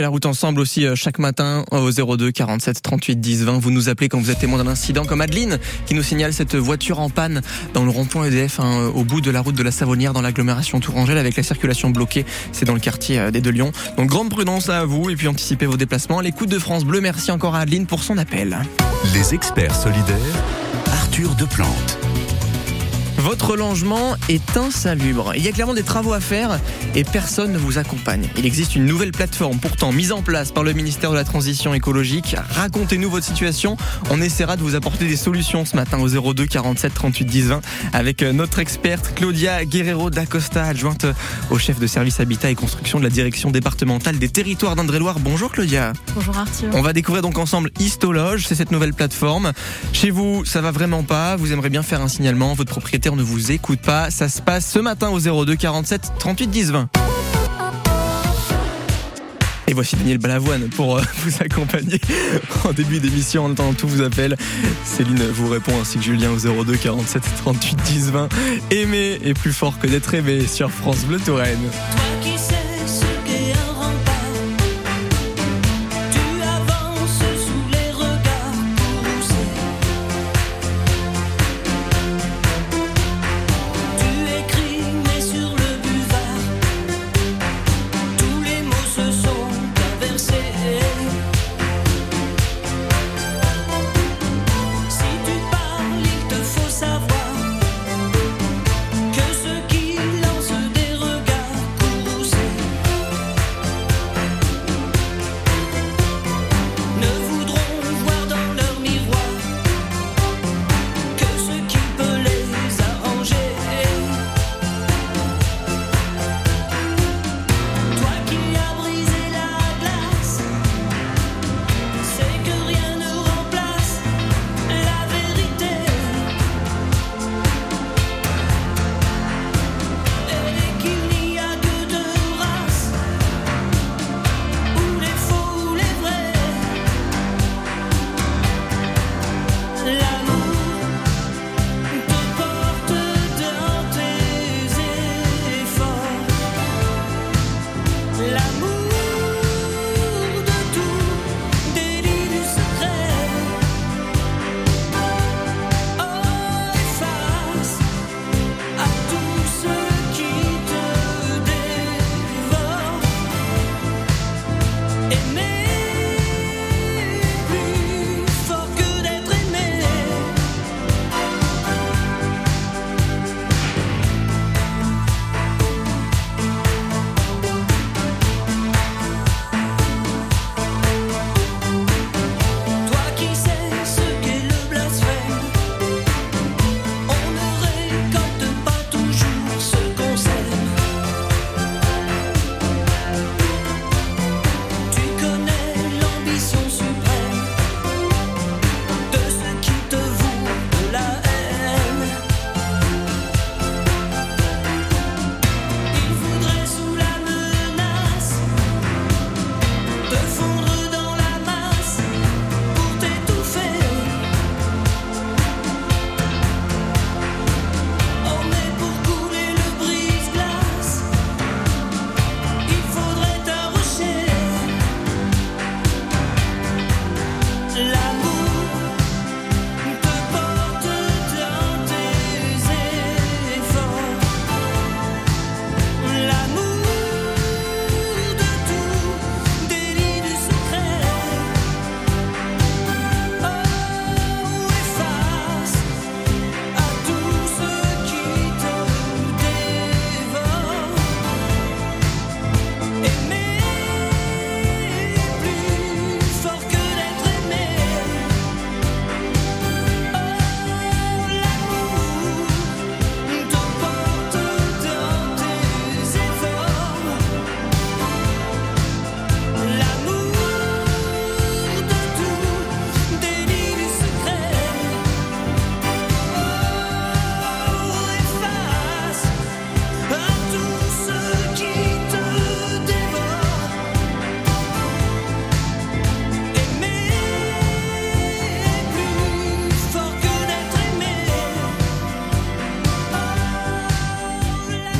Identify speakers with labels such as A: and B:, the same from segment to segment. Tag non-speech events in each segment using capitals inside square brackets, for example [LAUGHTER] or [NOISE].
A: La route ensemble aussi euh, chaque matin au 02 47 38 10 20. Vous nous appelez quand vous êtes témoin d'un incident comme Adeline qui nous signale cette voiture en panne dans le rond-point EDF hein, au bout de la route de la Savonnière dans l'agglomération Tourangelle avec la circulation bloquée. C'est dans le quartier euh, des Deux Lions. Donc grande prudence à vous et puis anticipez vos déplacements. L'écoute de France Bleu, merci encore à Adeline pour son appel.
B: Les experts solidaires, Arthur Deplante.
A: Votre logement est insalubre. Il y a clairement des travaux à faire et personne ne vous accompagne. Il existe une nouvelle plateforme pourtant mise en place par le ministère de la Transition écologique. Racontez-nous votre situation. On essaiera de vous apporter des solutions ce matin au 02 47 38 10 20 avec euh, notre experte Claudia Guerrero d'Acosta, adjointe au chef de service habitat et construction de la direction départementale des territoires d'Indre-et-Loire. Bonjour Claudia.
C: Bonjour Arthur.
A: On va découvrir donc ensemble Histologe, c'est cette nouvelle plateforme. Chez vous, ça va vraiment pas, vous aimeriez bien faire un signalement, votre propriétaire ne vous écoute pas. Ça se passe ce matin au 02 47 38 10 20. Et voici Daniel Balavoine pour euh, [LAUGHS] vous accompagner [LAUGHS] en début d'émission. En attendant, tout vous appelle. Céline vous répond ainsi que Julien au 02 47 38 10 20. Aimer est plus fort que d'être aimé sur France Bleu Touraine.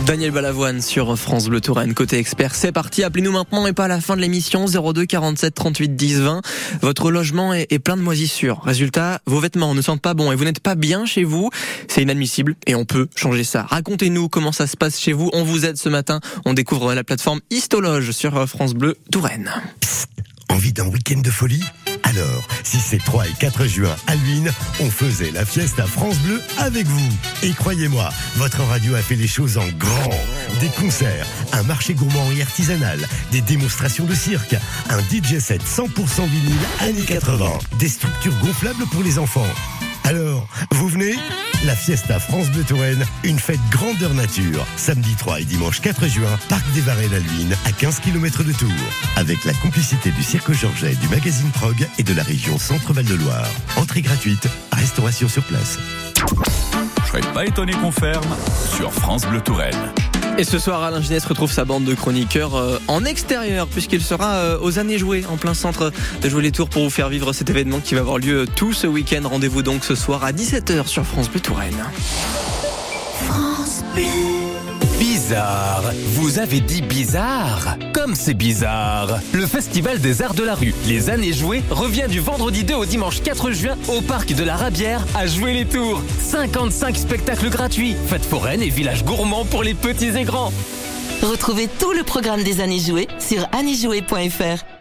A: Daniel Balavoine sur France Bleu Touraine, côté expert. C'est parti, appelez-nous maintenant et pas à la fin de l'émission 02 47 38 10 20. Votre logement est, plein de moisissures. Résultat, vos vêtements ne sentent pas bon et vous n'êtes pas bien chez vous. C'est inadmissible et on peut changer ça. Racontez-nous comment ça se passe chez vous. On vous aide ce matin. On découvre la plateforme Histologe sur France Bleu Touraine.
C: Envie d'un week-end de folie? Alors, si c'est 3 et 4 juin à Luynes, on faisait la fiesta France Bleu avec vous. Et croyez-moi, votre radio a fait les choses en grand. Des concerts, un marché gourmand et artisanal, des démonstrations de cirque, un DJ set 100% vinyle années 80, des structures gonflables pour les enfants. Alors, vous venez La Fiesta France Bleu Touraine, une fête grandeur nature. Samedi 3 et dimanche 4 juin, Parc des à Luynes, à 15 km de Tours. Avec la complicité du Cirque Georget, du magazine Prog et de la région Centre-Val de Loire. Entrée gratuite, restauration sur place.
B: Je serais pas étonné qu'on ferme sur France Bleu Touraine.
A: Et ce soir, Alain Ginès retrouve sa bande de chroniqueurs euh, en extérieur, puisqu'il sera euh, aux années jouées, en plein centre de Jouer les Tours, pour vous faire vivre cet événement qui va avoir lieu tout ce week-end. Rendez-vous donc ce soir à 17h sur France Bleu Touraine.
D: Bizarre. Vous avez dit bizarre Comme c'est bizarre. Le Festival des Arts de la Rue, les années jouées, revient du vendredi 2 au dimanche 4 juin au parc de la Rabière à jouer les tours. 55 spectacles gratuits, fêtes foraines et villages gourmands pour les petits et grands.
E: Retrouvez tout le programme des années jouées sur anniesjouées.fr.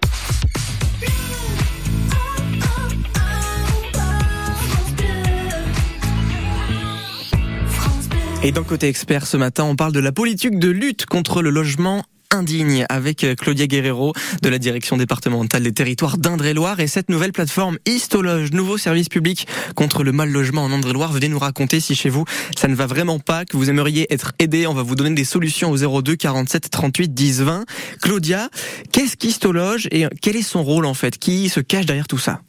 A: Et dans Côté Expert ce matin, on parle de la politique de lutte contre le logement indigne avec euh, Claudia Guerrero de la direction départementale des territoires d'Indre-et-Loire et cette nouvelle plateforme Histologe, nouveau service public contre le mal logement en Indre-et-Loire. Venez nous raconter si chez vous ça ne va vraiment pas, que vous aimeriez être aidé. On va vous donner des solutions au 02 47 38 10 20. Claudia, qu'est-ce qu'Histologe et quel est son rôle en fait? Qui se cache derrière tout ça?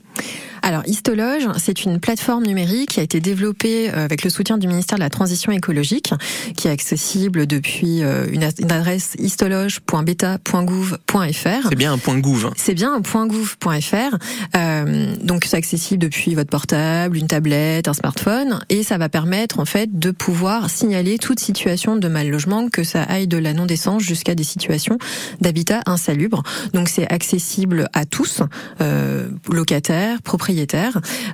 F: Alors, Histologe, c'est une plateforme numérique qui a été développée euh, avec le soutien du ministère de la Transition écologique, qui est accessible depuis euh, une adresse histologe.beta.gouv.fr.
A: C'est bien un point gouv.
F: C'est bien un point .gouv.fr. Euh, donc c'est accessible depuis votre portable, une tablette, un smartphone, et ça va permettre en fait de pouvoir signaler toute situation de mal logement, que ça aille de la non décence jusqu'à des situations d'habitat insalubre. Donc c'est accessible à tous, euh, locataires, propriétaires,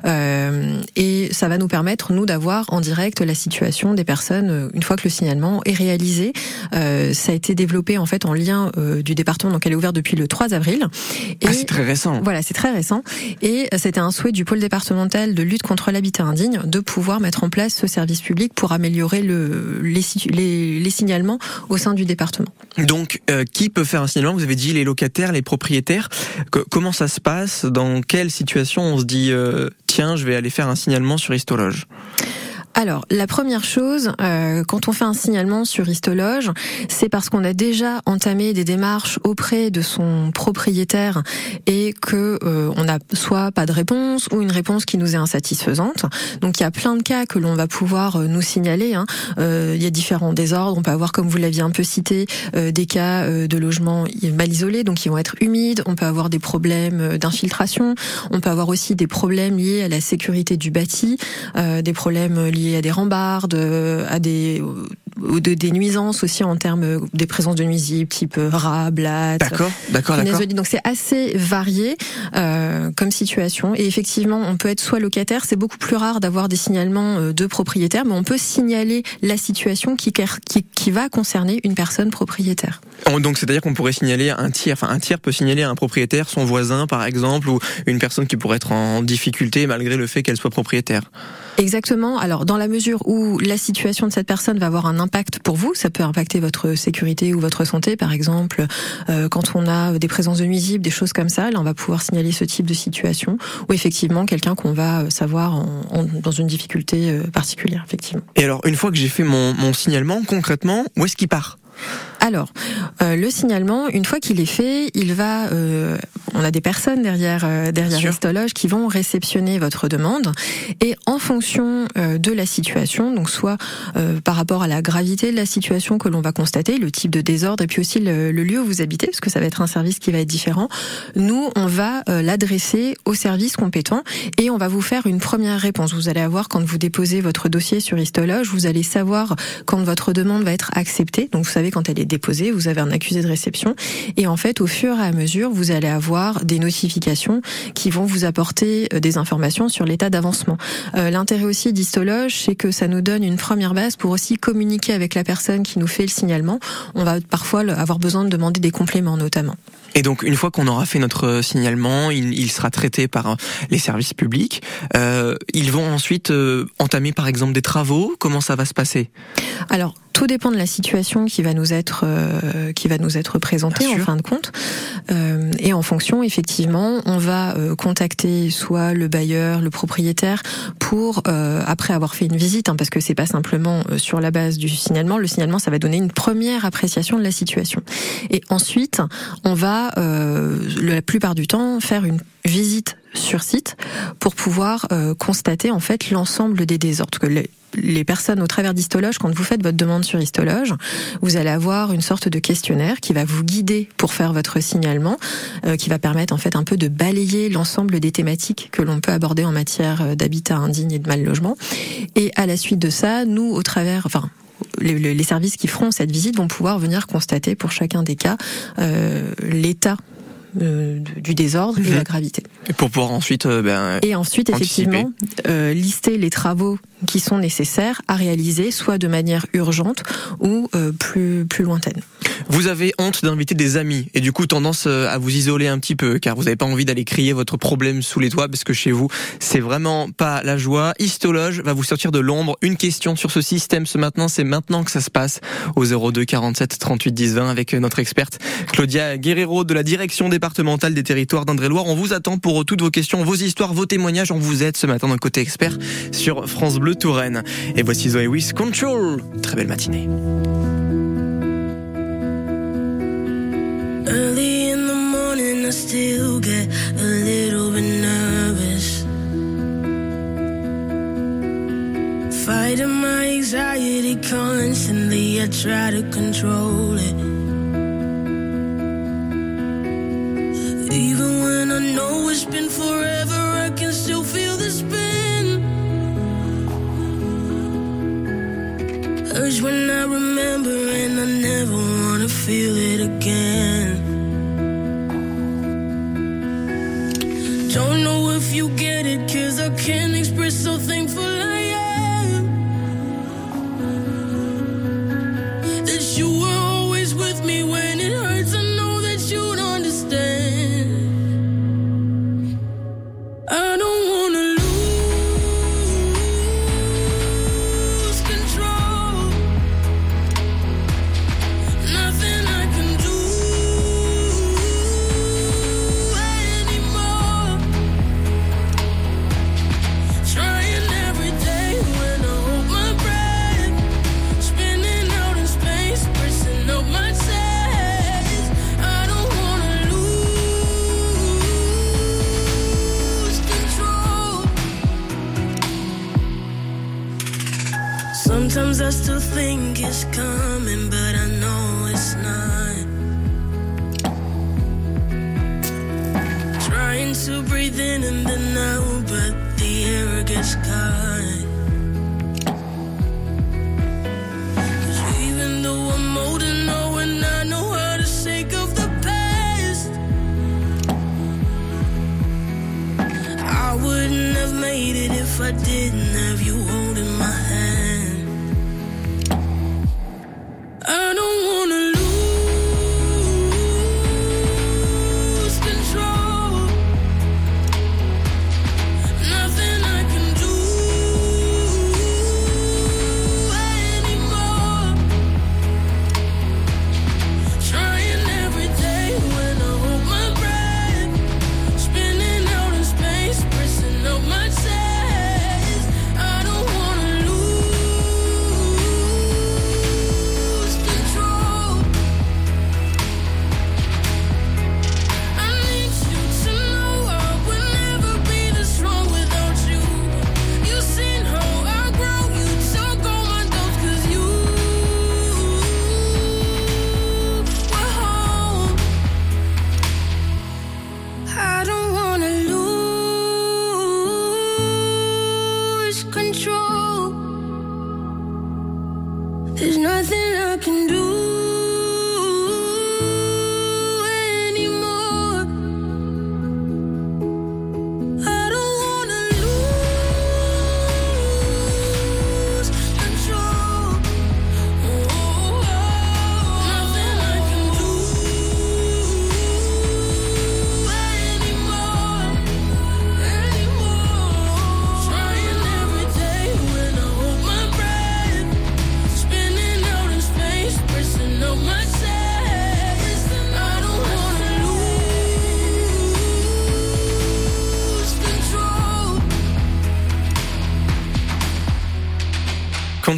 F: euh, et ça va nous permettre nous d'avoir en direct la situation des personnes euh, une fois que le signalement est réalisé. Euh, ça a été développé en fait en lien euh, du département, donc elle est ouverte depuis le 3 avril. Et
A: Ah, c'est très récent.
F: voilà, c'est très récent. Et c'était un souhait du pôle départemental de lutte contre l'habitat indigne de pouvoir mettre en place ce service public pour améliorer le, les, situ- les, les signalements au sein du département.
A: Donc, euh, qui peut faire un signalement? Vous avez dit les locataires, les propriétaires. Co- comment ça se passe? Dans quelle situation on se dit euh, tiens, je vais aller faire un signalement sur Histologe
F: Alors, la première chose, euh, quand on fait un signalement sur Histologe, c'est parce qu'on a déjà entamé des démarches auprès de son propriétaire et que euh, on n'a soit pas de réponse ou une réponse qui nous est insatisfaisante. Donc, il y a plein de cas que l'on va pouvoir euh, nous signaler. hein. Euh, il y a différents désordres. On peut avoir, comme vous l'aviez un peu cité, des cas de logements mal isolés, donc ils vont être humides. On peut avoir des problèmes d'infiltration. On peut avoir aussi des problèmes liés à la sécurité du bâti, des problèmes liés à des rambardes, euh, à des de, des nuisances aussi en termes des présences de nuisibles type euh, rats, blattes.
A: D'accord, d'accord, d'accord.
F: Donc c'est assez varié euh, comme situation. Et effectivement, on peut être soit locataire, c'est beaucoup plus rare d'avoir des signalements euh, de propriétaires, mais on peut signaler la situation qui, qui, qui va concerner une personne propriétaire.
A: Donc, c'est-à-dire qu'on pourrait signaler un tiers, enfin un tiers peut signaler à un propriétaire, son voisin par exemple, ou une personne qui pourrait être en difficulté malgré le fait qu'elle soit propriétaire.
F: Exactement. Alors, dans la mesure où la situation de cette personne va avoir un impact pour vous, ça peut impacter votre sécurité ou votre santé, par exemple, euh, quand on a des présences de nuisibles, des choses comme ça, là, on va pouvoir signaler ce type de situation, ou effectivement quelqu'un qu'on va euh, savoir dans une difficulté euh, particulière, effectivement.
A: Et alors, une fois que j'ai fait mon signalement, concrètement, où est-ce qu'il part?
F: Alors, euh, le signalement, une fois qu'il est fait, il va, euh, on a des personnes derrière euh, derrière. Restologe qui vont réceptionner votre demande et en fonction euh, de la situation, donc soit euh, par rapport à la gravité de la situation que l'on va constater, le type de désordre et puis aussi le, le lieu où vous habitez, parce que ça va être un service qui va être différent. Nous, on va euh, l'adresser au service compétent et on va vous faire une première réponse. Vous allez avoir quand vous déposez votre dossier sur Histologe, vous allez savoir quand votre demande va être acceptée. Donc vous savez quand elle est vous avez un accusé de réception et en fait au fur et à mesure, vous allez avoir des notifications qui vont vous apporter euh, des informations sur l'état d'avancement. Euh, L'intérêt aussi d'Histologe, c'est que ça nous donne une première base pour aussi communiquer avec la personne qui nous fait le signalement. On va parfois avoir besoin de demander des compléments notamment.
A: Et donc une fois qu'on aura fait notre signalement, il, il sera traité par euh, les services publics. Euh, ils vont ensuite euh, entamer par exemple des travaux. Comment ça va se passer?
F: Alors, tout dépend de la situation qui va nous être euh, qui va nous être présentée en fin de compte. Euh, et en fonction, effectivement, on va euh, contacter soit le bailleur, le propriétaire, pour euh, après avoir fait une visite, hein, parce que c'est pas simplement euh, sur la base du signalement. Le signalement, ça va donner une première appréciation de la situation. Et ensuite, on va euh, la plupart du temps faire une visite sur site pour pouvoir euh, constater en fait l'ensemble des désordres. Que les, personnes au travers d'Histologe, quand vous faites votre demande sur Histologe, vous allez avoir une sorte de questionnaire qui va vous guider pour faire votre signalement, euh, qui va permettre en fait un peu de balayer l'ensemble des thématiques que l'on peut aborder en matière d'habitat indigne et de mal logement. Et à la suite de ça, nous, au travers, les, services qui feront cette visite vont pouvoir venir constater pour chacun des cas euh, l'état euh, du désordre et
A: Mhm.
F: la gravité.
A: Et Pour pouvoir ensuite euh, ben,
F: Et ensuite, effectivement, euh, lister les travaux qui sont nécessaires à réaliser, soit de manière urgente ou plus plus lointaine.
A: Vous avez honte d'inviter des amis et du coup tendance à vous isoler un petit peu car vous n'avez pas envie d'aller crier votre problème sous les toits parce que chez vous c'est vraiment pas la joie. Histologe va vous sortir de l'ombre. Une question sur ce système ce matin, c'est maintenant que ça se passe au 02 47 38 10 20 avec notre experte Claudia Guerrero de la direction départementale des territoires d'Indre-et-Loire. On vous attend pour toutes vos questions, vos histoires, vos témoignages. On vous aide ce matin le côté expert sur France Bleu Touraine. Et voici Zoé Wiss Control. Très belle matinée.
G: It's been forever, I can still feel the spin. Urge when I remember, and I never wanna feel it again. Don't know if you get it, cause I can't express Sometimes I still think it's coming, but I know it's not. Trying to breathe in and then out, but the air gets caught. 'Cause even though I'm older now and I know how to shake off the past, I wouldn't have made it if I didn't have you I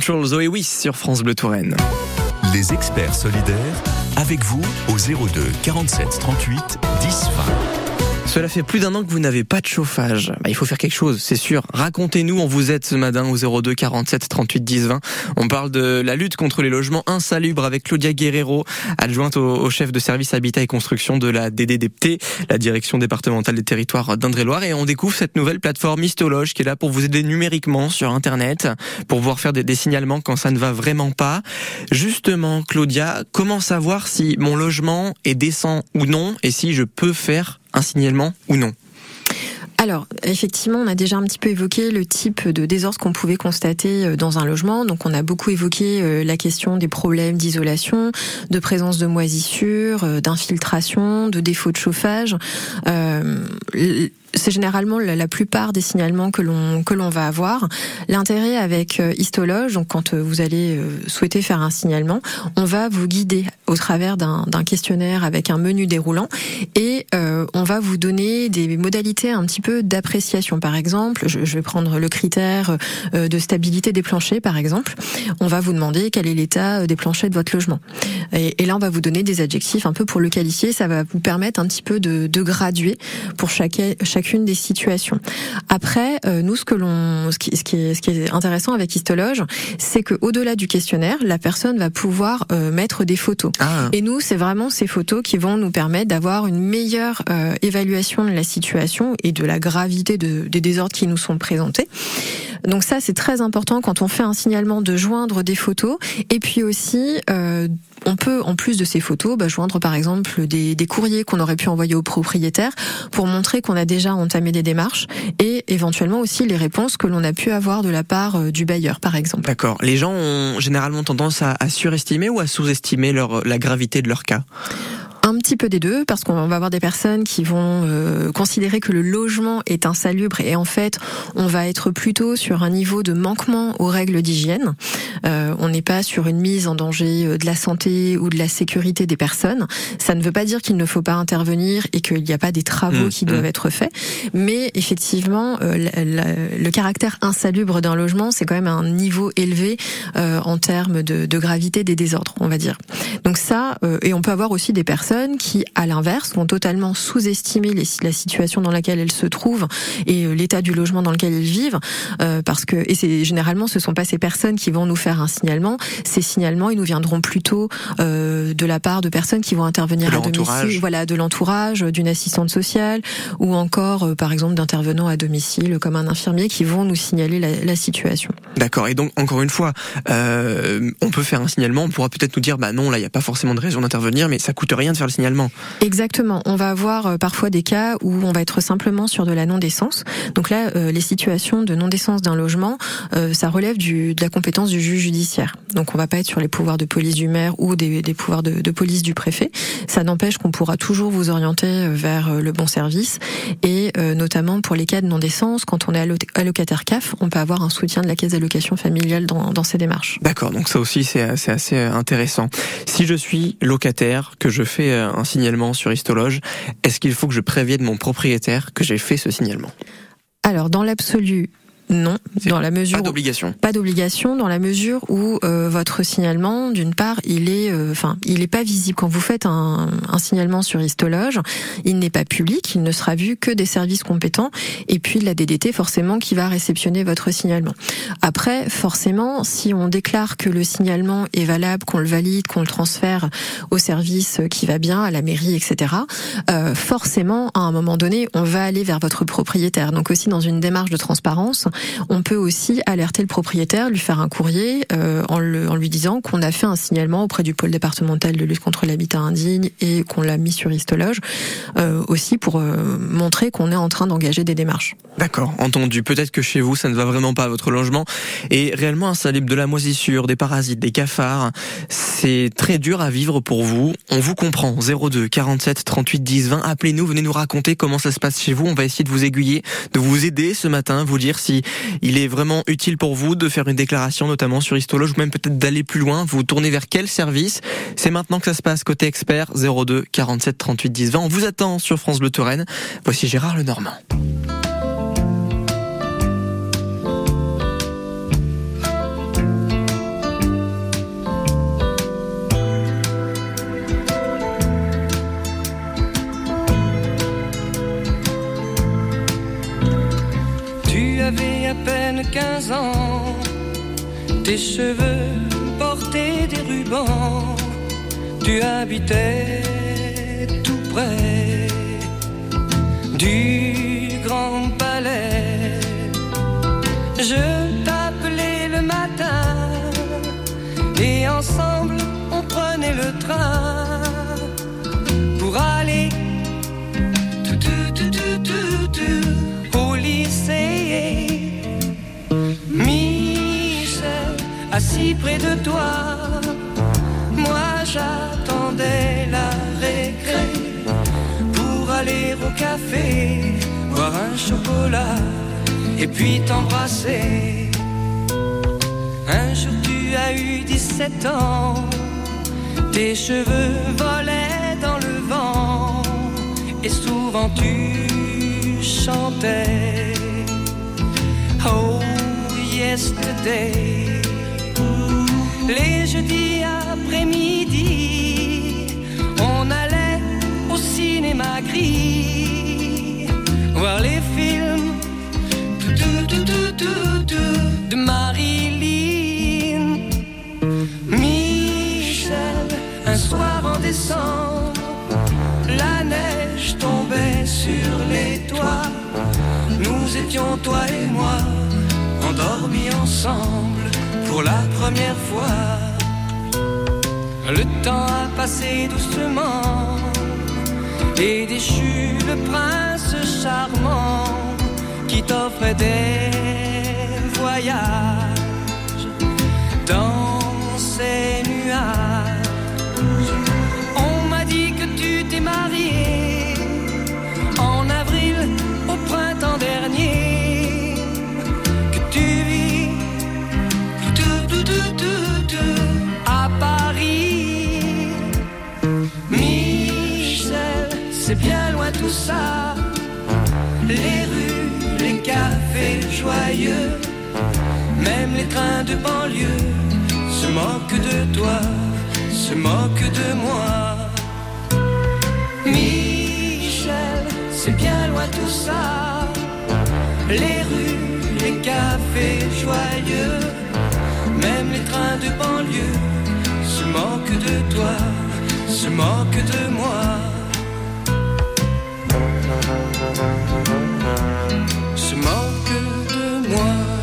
A: Zoé Wiss sur France Bleu Touraine.
B: Les experts solidaires, avec vous au 02 47 38 10 20.
A: Cela fait plus d'un an que vous n'avez pas de chauffage. Bah, il faut faire quelque chose, c'est sûr. Racontez-nous, on vous aide ce matin au 02 47 38 10 20. On parle de la lutte contre les logements insalubres avec Claudia Guerrero, adjointe au, chef de service Habitat et Construction de la DDDPT, la direction départementale des territoires d'Indre-et-Loire. Et on découvre cette nouvelle plateforme Histologe qui est là pour vous aider numériquement sur Internet, pour pouvoir faire des signalements quand ça ne va vraiment pas. Justement, Claudia, comment savoir si mon logement est décent ou non et si je peux faire un signalement ou non
F: Alors, effectivement, on a déjà un petit peu évoqué le type de désordre qu'on pouvait constater euh, dans un logement. Donc, on a beaucoup évoqué euh, la question des problèmes d'isolation, de présence de moisissures, euh, d'infiltration, de défaut de chauffage. C'est généralement la, plupart des signalements que l'on que l'on va avoir. L'intérêt avec euh, Histologe, donc quand euh, vous allez euh, souhaiter faire un signalement, on va vous guider au travers d'un questionnaire avec un menu déroulant et euh, on va vous donner des modalités un petit peu d'appréciation. Par exemple, je, je, vais prendre le critère de stabilité des planchers, par exemple. On va vous demander quel est l'état des planchers de votre logement. Et, et, là, on va vous donner des adjectifs un peu pour le qualifier. Ça va vous permettre un petit peu de, de graduer pour chaque, chaque chacune des situations. Après, euh, nous, ce que l'on, ce qui, ce qui, est, ce qui est intéressant avec Histologe, c'est que au-delà du questionnaire, la personne va pouvoir euh, mettre des photos.
A: Ah.
F: Et nous, c'est vraiment ces photos qui vont nous permettre d'avoir une meilleure euh, évaluation de la situation et de la gravité de, des désordres qui nous sont présentés. Donc ça, c'est très important quand on fait un signalement de joindre des photos et puis aussi euh, on peut, en plus de ces photos, bah, joindre par exemple des, courriers qu'on aurait pu envoyer au propriétaire pour montrer qu'on a déjà entamé des démarches et éventuellement aussi les réponses que l'on a pu avoir de la part euh, du bailleur, par exemple.
A: D'accord. Les gens ont généralement tendance à, à surestimer ou à sous-estimer la gravité de leur cas?
F: Un petit peu des deux, parce qu'on va avoir des personnes qui vont euh, considérer que le logement est insalubre et en fait, on va être plutôt sur un niveau de manquement aux règles d'hygiène. Euh, on n'est pas sur une mise en danger euh, de la santé ou de la sécurité des personnes. Ça ne veut pas dire qu'il ne faut pas intervenir et qu'il n'y a pas des travaux
A: mmh,
F: qui doivent
A: mmh.
F: être faits, mais effectivement, euh, la, la, le caractère insalubre d'un logement, c'est quand même un niveau élevé euh, en termes de, de, gravité des désordres, on va dire. Donc ça, euh, et on peut avoir aussi des personnes qui, à l'inverse, vont totalement sous-estimer la situation dans laquelle elles se trouvent et euh, l'état du logement dans lequel elles vivent, euh, parce que et c'est généralement ce sont pas ces personnes qui vont nous faire un signalement. Ces signalements, ils nous viendront plutôt euh, de la part de personnes qui vont intervenir à domicile, voilà, de l'entourage, d'une assistante sociale ou encore, euh, par exemple, d'intervenants à domicile comme un infirmier qui vont nous signaler la, la situation.
A: D'accord. Et donc encore une fois, on peut faire un signalement, on pourra peut-être nous dire, bah non, là, il n'y a pas forcément de raison d'intervenir, mais ça coûte rien de faire le signalement.
F: Exactement. On va avoir euh, parfois des cas où on va être simplement sur de la non-décence. Donc là, euh, les situations de non-décence d'un logement, euh, ça relève du, de la compétence du juge judiciaire. Donc on va pas être sur les pouvoirs de police du maire ou des, des pouvoirs de, de, police du préfet. Ça n'empêche qu'on pourra toujours vous orienter vers le bon service. Et euh, notamment pour les cas de non-décence, quand on est allocataire CAF, on peut avoir un soutien de la caisse d'allocation familiale dans, dans ces démarches.
A: D'accord. Donc ça aussi, c'est assez intéressant. Si je suis locataire, que je fais un signalement sur Histologe, est-ce qu'il faut que je prévienne mon propriétaire que j'ai fait ce signalement?
F: Alors, dans l'absolu, non, dans la mesure
A: pas d'obligation.
F: Pas d'obligation dans la mesure où euh, votre signalement, d'une part, il est, enfin, euh, il est pas visible quand vous faites un, un signalement sur Histologe. Il n'est pas public, il ne sera vu que des services compétents et puis la DDT forcément qui va réceptionner votre signalement. Après, forcément, si on déclare que le signalement est valable, qu'on le valide, qu'on le transfère au service qui va bien, à la mairie, etc. Euh, forcément, à un moment donné, on va aller vers votre propriétaire. Donc aussi dans une démarche de transparence on peut aussi alerter le propriétaire, lui faire un courrier euh, en, lui disant qu'on a fait un signalement auprès du pôle départemental de lutte contre l'habitat indigne et qu'on l'a mis sur Histologe, euh, aussi pour euh, montrer qu'on est en train d'engager des démarches.
A: D'accord, entendu. Peut-être que chez vous, ça ne va vraiment pas à votre logement et réellement insalubre de la moisissure, des parasites, des cafards. C'est très dur à vivre pour vous. On vous comprend. 02 47 38 10 20. Appelez-nous, venez nous raconter comment ça se passe chez vous. On va essayer de vous aiguiller, de vous aider ce matin, vous dire si il est vraiment utile pour vous de faire une déclaration, notamment sur Histologe, ou même peut-être d'aller plus loin. Vous tournez vers quel service? C'est maintenant que ça se passe côté expert 02 47 38 10 20. On vous attend sur France Bleu Touraine. Voici Gérard Lenormand.
H: 15 ans. Tes cheveux portaient des rubans. Tu habitais tout près du grand palais. Je t'appelais le matin et ensemble on prenait le train assis près de toi, moi j'attendais la récré pour aller au café, boire un chocolat et puis t'embrasser. Un jour tu as eu 17 ans, tes cheveux volaient dans le vent et souvent tu chantais. Oh, yesterday. Les jeudis après-midi, on allait au cinéma gris voir les films tout, tout, tout, de Marilyn. Michel, un soir en décembre, la neige tombait sur les toits. Nous étions, toi et moi, endormis ensemble pour la première fois. Le temps a passé doucement et déchu le prince charmant qui t'offrait des voyages c'est bien loin tout ça, les rues, les cafés joyeux, même les trains de banlieue se moquent de toi, se moquent de moi. Michel, c'est bien loin tout ça. Les rues, les cafés joyeux, même les trains de banlieue se moquent de toi, se moquent de moi.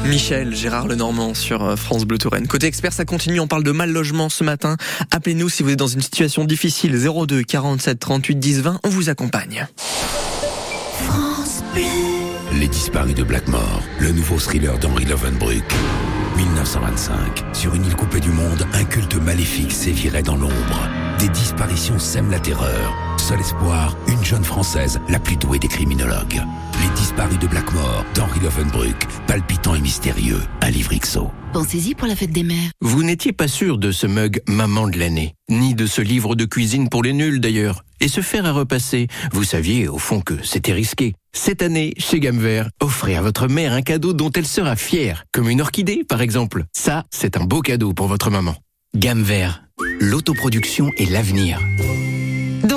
A: Michel, Gérard Lenormand sur euh, France Bleu Touraine. Côté expert, ça continue. On parle de mal logement ce matin. Appelez-nous si vous êtes dans une situation difficile. 02 47 38 10 20. On vous accompagne.
I: Les disparus de Blackmore, le nouveau thriller d'Henry Lovenbruck. 1925. Sur une île coupée du monde, un culte maléfique sévirait dans l'ombre. Des disparitions sèment la terreur. Seul espoir, une jeune française, la plus douée des criminologues. Les disparus de Blackmore, d'Henry Lovenbruck, palpitant et mystérieux. Un livre XO.
J: Pensez-y pour la fête des mères.
K: Vous n'étiez pas sûr de ce mug Maman de l'année, ni de ce livre de cuisine pour les nuls d'ailleurs. Et se faire à repasser, vous saviez au fond que c'était risqué. Cette année, chez Gamme Vert, offrez à votre mère un cadeau dont elle sera fière, comme une orchidée par exemple. Ça, c'est un beau cadeau pour votre maman. Gamme Vert, l'autoproduction et l'avenir.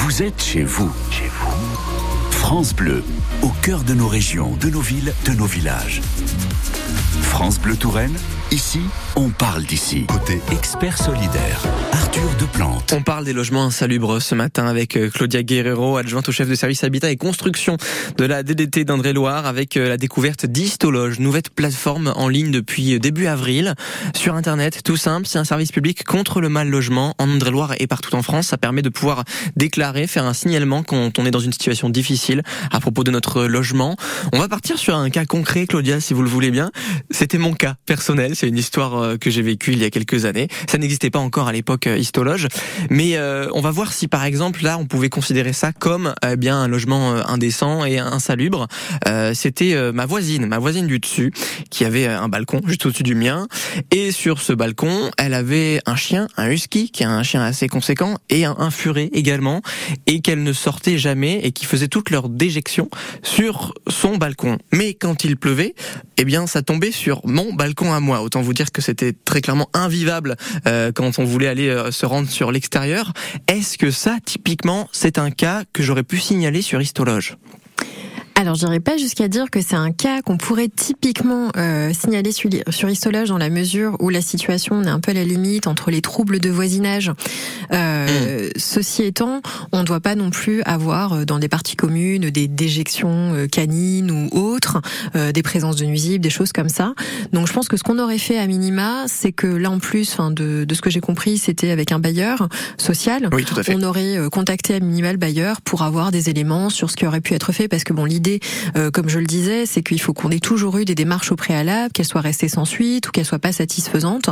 B: Vous êtes chez vous. Chez vous. France Bleu, au cœur de nos régions, de nos villes, de nos villages. France Bleu Touraine, ici, on parle d'ici. Côté expert solidaire,
A: On parle des logements insalubres ce matin avec euh, Claudia Guerrero, adjointe au chef de service Habitat et Construction de la DDT d'Indre-et-Loire avec euh, la découverte d'Histologe, nouvelle plateforme en ligne depuis euh, début avril sur Internet. Tout simple, c'est un service public contre le mal logement en Indre-et-Loire et partout en France. Ça permet de pouvoir déclarer, faire un signalement quand on est dans une situation difficile à propos de notre logement. On va partir sur un cas concret, Claudia, si vous le voulez bien. C'était mon cas personnel, c'est une histoire que j'ai vécue il y a quelques années. Ça n'existait pas encore à l'époque Histologe. Mais euh, on va voir si par exemple là on pouvait considérer ça comme eh bien un logement euh, indécent et insalubre. Euh, C'était ma voisine, ma voisine du dessus, qui avait un balcon juste au-dessus du mien. Et sur ce balcon, elle avait un chien, un husky, qui est un chien assez conséquent, et un, un furet également, et qu'elle ne sortait jamais et qui faisait toute leur déjection sur son balcon. Mais quand il pleuvait, eh bien ça tombait sur mon balcon à moi. Autant vous dire que c'était très clairement invivable quand on voulait aller se rendre sur l'extérieur. Est-ce que ça, typiquement, c'est un cas que j'aurais pu signaler sur Histologe?
F: Alors, je dirais pas jusqu'à dire que c'est un cas qu'on pourrait typiquement euh, signaler sur, sur Histologe dans la mesure où la situation est un peu à la limite entre les troubles de voisinage. Euh, Ceci étant, on ne doit pas non plus avoir euh, dans des parties communes des déjections euh, canines ou autres, euh, des présences de nuisibles, des choses comme ça. Donc, je pense que ce qu'on aurait fait à minima, c'est que là en plus, enfin de, de ce que j'ai compris, c'était avec un bailleur social.
A: Oui, tout à fait.
F: On aurait euh, contacté à minima le bailleur pour avoir des éléments sur ce qui aurait pu être fait, parce que bon, l'idée, euh, comme je le disais, c'est qu'il faut qu'on ait toujours eu des démarches au préalable, qu'elles soient restées sans suite ou qu'elles soient pas satisfaisantes.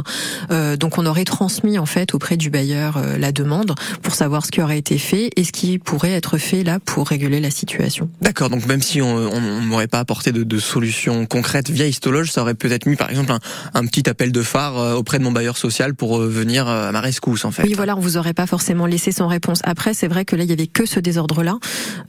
F: Euh, donc, on aurait transmis en fait auprès du bailleur euh, la demande pour savoir ce qui aurait été fait et ce qui pourrait être fait là pour réguler la situation.
A: D'accord, donc même si on n'aurait pas apporté de, de solution concrète via Histologe, ça aurait peut-être mis par exemple un, un petit appel de phare euh, auprès de mon bailleur social pour euh, venir euh, à ma rescousse en fait.
F: Oui, voilà, on vous aurait pas forcément laissé sans réponse. Après, c'est vrai que là, il y avait que ce désordre-là,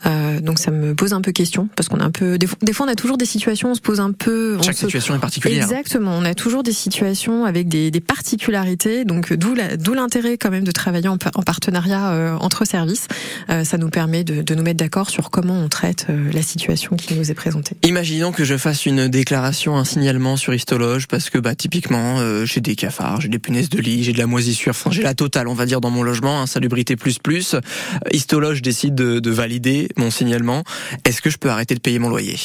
F: Euh, donc ça me pose un peu question parce qu'on a un peu. Des fois, des fois, on a toujours des situations, on se pose un peu. on
A: Chaque
F: se-
A: situation est particulière.
F: Exactement, on a toujours des situations avec des, des particularités, donc d'où la- d'où l'intérêt quand même de travailler en, en partenariat euh, entre services. Euh, ça nous permet de, de nous mettre d'accord sur comment on traite euh, la situation qui nous est présentée.
A: Imaginons que je fasse une déclaration, un signalement sur Histologe parce que bah typiquement euh, j'ai des cafards, j'ai des punaises de lit, j'ai de la moisissure, enfin j'ai la totale on va dire dans mon logement, insalubrité plus plus. Euh, Histologe décide de, de valider mon signalement. Est-ce que je peux arrêter de payer mon loyer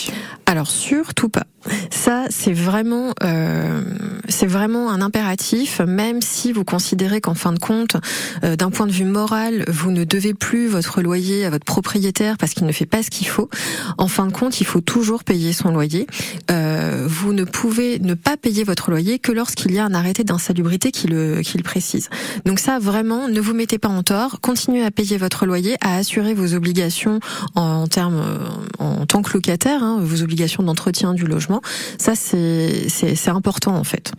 F: Alors surtout pas. Ça, c'est vraiment, euh, c'est vraiment un impératif. Même si vous considérez qu'en fin de compte, euh, d'un point de vue moral, vous ne devez plus votre loyer à votre propriétaire parce qu'il ne fait pas ce qu'il faut. En fin de compte, il faut toujours payer son loyer. Euh, vous ne pouvez ne pas payer votre loyer que lorsqu'il y a un arrêté d'insalubrité qui le, qui le précise. Donc ça, vraiment, ne vous mettez pas en tort. Continuez à payer votre loyer, à assurer vos obligations en termes, euh, en tant que locataire, hein, vos obligations d'entretien du logement. Ça, c'est important en fait.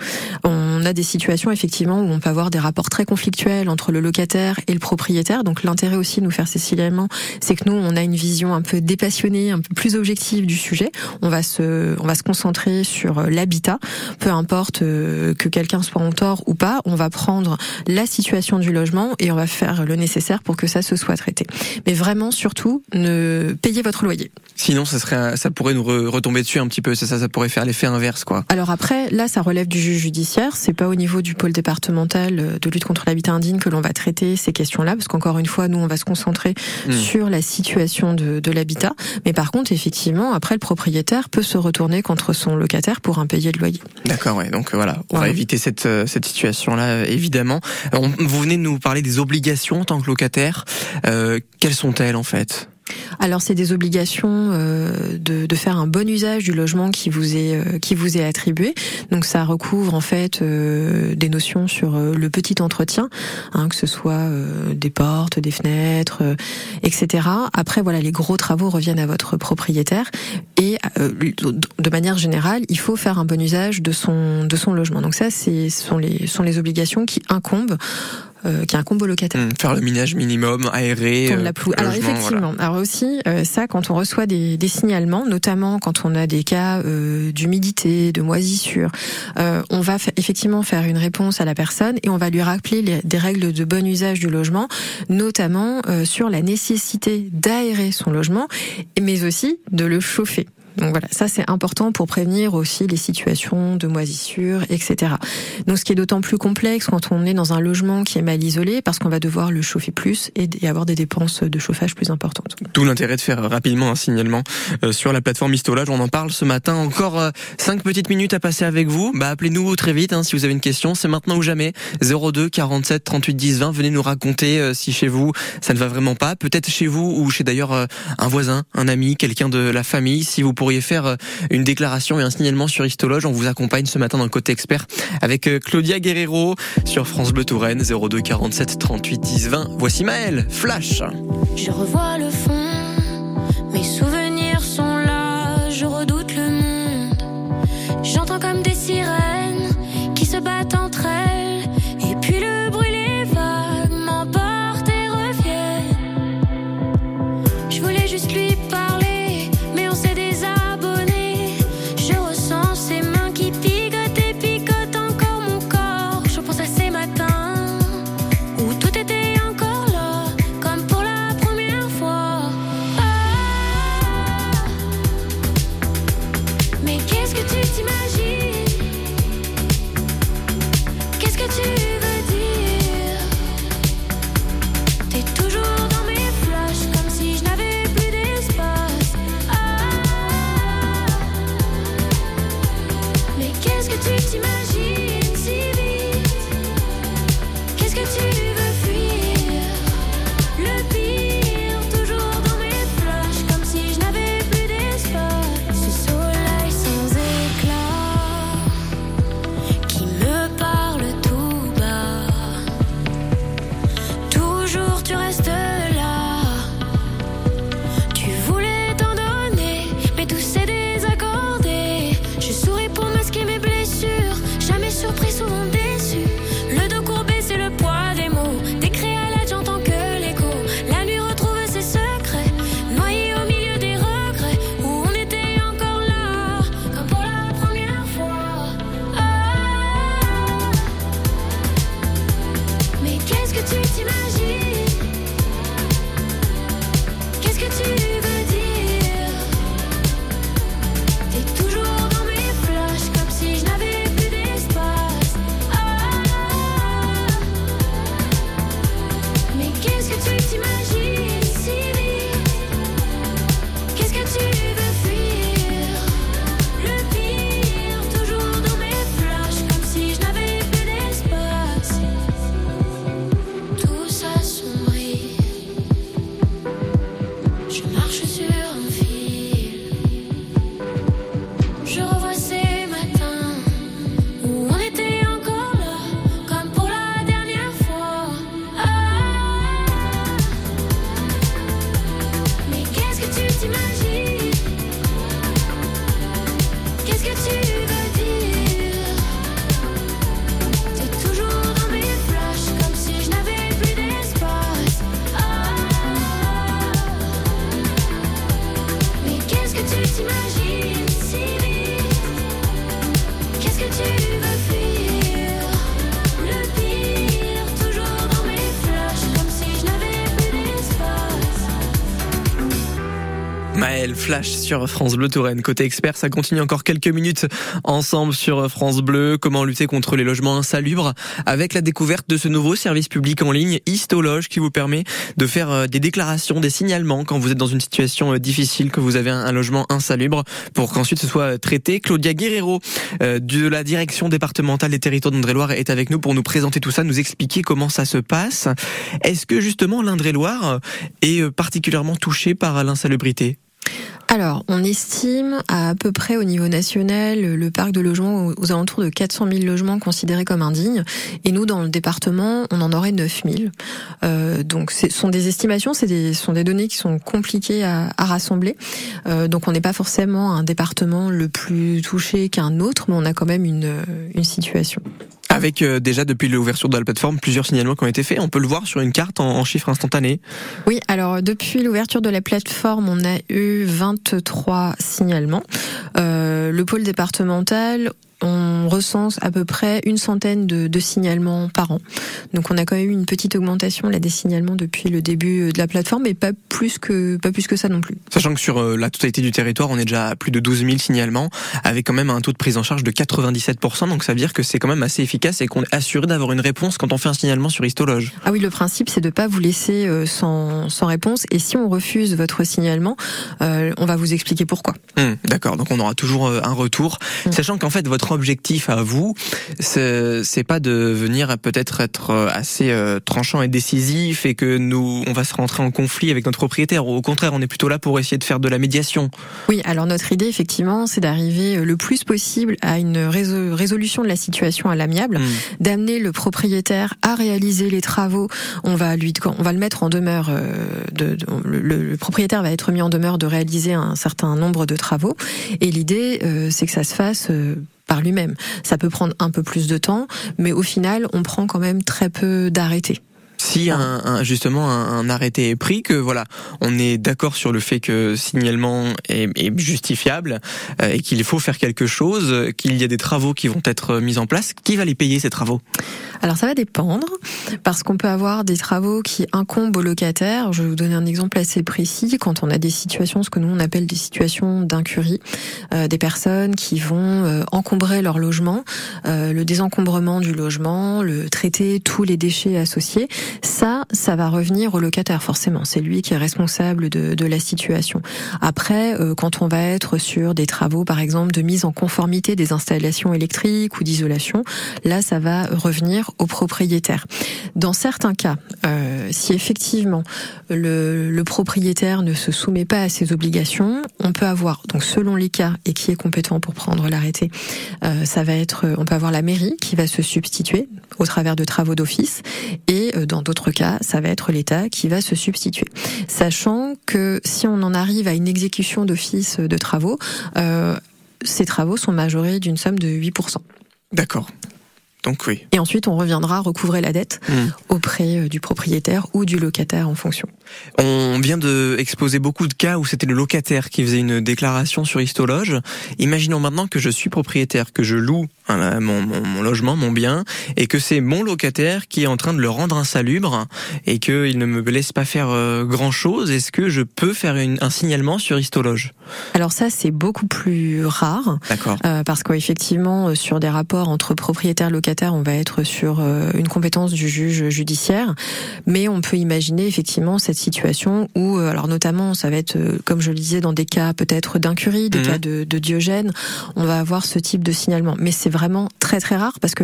F: On a des situations effectivement où on peut avoir des rapports très conflictuels entre le locataire et le propriétaire. Donc l'intérêt aussi de nous faire signalements, c'est que nous, on a une vision un peu dépassionnée, un peu plus objective du sujet. On va se on va se concentrer sur euh, l'habitat, peu importe euh, que quelqu'un soit en tort ou pas. On va prendre la situation du logement et on va faire le nécessaire pour que ça se soit traité. Mais vraiment, surtout, ne payez votre loyer.
A: Sinon ça serait ça pourrait nous retomber dessus un petit peu, c'est ça ça pourrait faire l'effet inverse quoi.
F: Alors après, là, ça relève du juge judiciaire. C'est pas au niveau du pôle départemental euh, de lutte contre l'habitat indigne que l'on va traiter ces questions-là, parce qu'encore une fois, nous, on va se concentrer
A: Hmm.
F: sur la situation de, de l'habitat. Mais par contre, effectivement, après, le propriétaire peut se retourner contre son locataire pour impayé de loyer.
A: D'accord, ouais. Donc euh, voilà, on va éviter cette euh, cette situation-là, évidemment. On- vous venez de nous parler des obligations en tant que locataire. Euh, quelles sont-elles en fait?
F: Alors, c'est des obligations euh, de, de faire un bon usage du logement qui vous est euh, qui vous est attribué. Donc, ça recouvre en fait euh, des notions sur euh, le petit entretien, hein, que ce soit euh, des portes, des fenêtres, euh, etc. Après, voilà, les gros travaux reviennent à votre propriétaire et de manière générale, il faut faire un bon usage de son de son logement. Donc ça, c'est ce sont les sont les obligations qui incombent euh, qui incombent au locataire.
A: Hmm, Faire le minage minimum, aérer. Euh,
F: la ploue. Alors effectivement,
A: voilà.
F: alors aussi euh, ça quand on reçoit des, des signalements, notamment quand on a des cas euh, d'humidité, de moisissure, euh, on va fa- effectivement faire une réponse à la personne et on va lui rappeler les- des règles de bon usage du logement, notamment euh, sur la nécessité d'aérer son logement, mais aussi de le chauffer. Donc voilà, ça c'est important pour prévenir aussi les situations de moisissure, etc. Donc ce qui est d'autant plus complexe quand on est dans un logement qui est mal isolé, parce qu'on va devoir le chauffer plus et avoir des dépenses de chauffage plus importantes.
A: D'où l'intérêt de faire rapidement un signalement euh, sur la plateforme Histolage. On en parle ce matin. Encore euh, cinq petites minutes à passer avec vous. Bah, appelez-nous très vite hein, si vous avez une question. C'est maintenant ou jamais. 02 47 38 10 20. Venez nous raconter euh, si chez vous ça ne va vraiment pas. Peut-être chez vous ou chez d'ailleurs un voisin, un ami, quelqu'un de la famille. Si vous pourriez faire euh, une déclaration et un signalement sur Histologe. On vous accompagne ce matin dans le côté expert avec euh, Claudia Guerrero sur France Bleu Touraine 02 47 38 10 20. Voici Maël, Flash.
L: Je revois le fond,
A: Flash sur France Bleu Touraine. Côté expert, ça continue encore quelques minutes ensemble sur France Bleu. Comment lutter contre les logements insalubres avec la découverte de ce nouveau service public en ligne, Histologe, qui vous permet de faire euh, des déclarations, des signalements quand vous êtes dans une situation euh, difficile, que vous avez un logement insalubre pour qu'ensuite ce soit traité. Claudia Guerrero euh, de la direction départementale des territoires d'Indre-et-Loire est avec nous pour nous présenter tout ça, nous expliquer comment ça se passe. Est-ce que justement l'Indre-et-Loire est euh, particulièrement touché par l'insalubrité?
F: Alors, on estime à, peu près au niveau national le parc de logements aux, alentours de 400 000 logements considérés comme indignes. Et nous, dans le département, on en aurait 9 000. Euh, donc, ce sont des estimations, c'est des, sont des données qui sont compliquées à, à rassembler. Euh, donc, on n'est pas forcément un département le plus touché qu'un autre, mais on a quand même une, une situation.
A: Avec euh, déjà depuis l'ouverture de la plateforme plusieurs signalements qui ont été faits. On peut le voir sur une carte en, chiffres instantanés.
F: Oui, alors depuis l'ouverture de la plateforme, on a eu 23 signalements. Euh, le pôle départemental, on recense à peu près une centaine de, de, signalements par an. Donc on a quand même eu une petite augmentation là des signalements depuis le début de la plateforme, mais pas plus que pas plus que ça non plus.
A: Sachant que sur euh, la totalité du territoire, on est déjà à plus de 12 000 signalements, avec quand même un taux de prise en charge de 97%. Donc ça veut dire que c'est quand même assez efficace et qu'on est assuré d'avoir une réponse quand on fait un signalement sur Histologe.
F: Ah oui, le principe c'est de pas vous laisser euh, sans, sans réponse. Et si on refuse votre signalement, euh, on va vous expliquer pourquoi.
A: Hum, D'accord. Donc on aura toujours euh, un retour, hum. sachant qu'en fait votre objectif à vous, c'est pas de venir peut-être être assez euh, tranchant et décisif et que nous, on va se rentrer en conflit avec notre propriétaire. Au contraire, on est plutôt là pour essayer de faire de la médiation.
F: Oui, alors notre idée, effectivement, c'est d'arriver euh, le plus possible à une résolution de la situation à l'amiable,
A: Hmm.
F: d'amener le propriétaire à réaliser les travaux. On va lui, on va le mettre en demeure. euh, De, de- le, le propriétaire va être mis en demeure de réaliser un certain nombre de travaux. Et l'idée, euh, c'est que ça se fasse. euh, par lui-même. Ça peut prendre un peu plus de temps, mais au final, on prend quand même très peu d'arrêtés.
A: Si un, un- justement un, un arrêté est pris, que voilà, on est d'accord sur le fait que signalement est, est justifiable euh, et qu'il faut faire quelque chose, qu'il y a des travaux qui vont être mis en place, qui va les payer ces travaux?
F: Alors ça va dépendre, parce qu'on peut avoir des travaux qui incombent aux locataires. Je vais vous donner un exemple assez précis. Quand on a des situations, ce que nous on appelle des situations d'incurie, euh, des personnes qui vont euh, encombrer leur logement, euh, le désencombrement du logement, le traiter tous les déchets associés, ça, ça va revenir au locataire forcément. C'est lui qui est responsable de, de la situation. Après, euh, quand on va être sur des travaux, par exemple, de mise en conformité des installations électriques ou d'isolation, là, ça va revenir au propriétaire. Dans certains cas, euh, si effectivement le, le propriétaire ne se soumet pas à ses obligations, on peut avoir, donc selon les cas et qui est compétent pour prendre l'arrêté, euh, ça va être, on peut avoir la mairie qui va se substituer au travers de travaux d'office et euh, dans d'autres cas, ça va être l'État qui va se substituer. Sachant que si on en arrive à une exécution d'office de travaux, euh, ces travaux sont majorés d'une somme de 8%.
A: D'accord. Donc oui.
F: Et ensuite, on reviendra recouvrer la dette
A: Hmm.
F: auprès euh, du propriétaire ou du locataire en fonction.
A: On vient de exposer beaucoup de cas où c'était le locataire qui faisait une déclaration sur Histologe. Imaginons maintenant que je suis propriétaire, que je loue mon, mon- mon logement, mon bien, et que c'est mon locataire qui est en train de le rendre insalubre et qu'il ne me laisse pas faire grand chose. Est-ce que je peux faire une- un signalement sur Histologe?
F: Alors ça, c'est beaucoup plus rare.
A: D'accord.
F: Euh, parce qu'effectivement, euh, sur des rapports entre propriétaire et locataire, on va être sur euh, une compétence du juge judiciaire, mais on peut imaginer effectivement cette situation où, euh, alors notamment, ça va être, euh, comme je le disais, dans des cas peut-être d'incurie, des
A: Mhm.
F: cas de, de Diogène, on va avoir ce type de signalement. Mais c'est vraiment très très rare parce que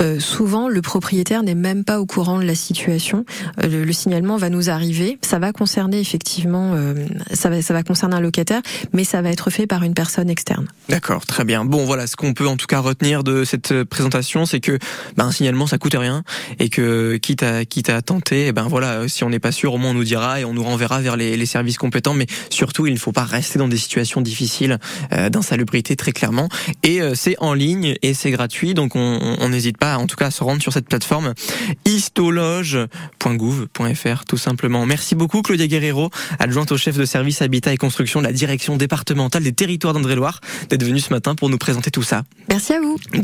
F: euh, souvent le propriétaire n'est même pas au courant de la situation. Euh, le, le signalement va nous arriver, ça va concerner effectivement, euh, ça va ça va concerner un locataire, mais ça va être fait par une personne externe.
A: D'accord, très bien. Bon, voilà, ce qu'on peut en tout cas retenir de cette présentation, c'est que ben, un signalement ça coûte rien et que quitte à quitte à tenter, eh ben voilà, si on n'est pas sûr, au moins on nous dira et on nous renverra vers les, services compétents. Mais surtout, il ne faut pas rester dans des situations difficiles d'insalubrité très clairement. Et c'est en ligne et c'est gratuit, donc on on- on n'hésite pas, en tout cas, à se rendre sur cette plateforme histologe.gouv.fr tout simplement. Merci beaucoup Claudia Guerrero, adjointe au chef de service habitat et construction de la direction départementale des territoires d'André-Loire, d'être venue ce matin pour nous présenter tout ça.
F: Merci à vous.
A: Dans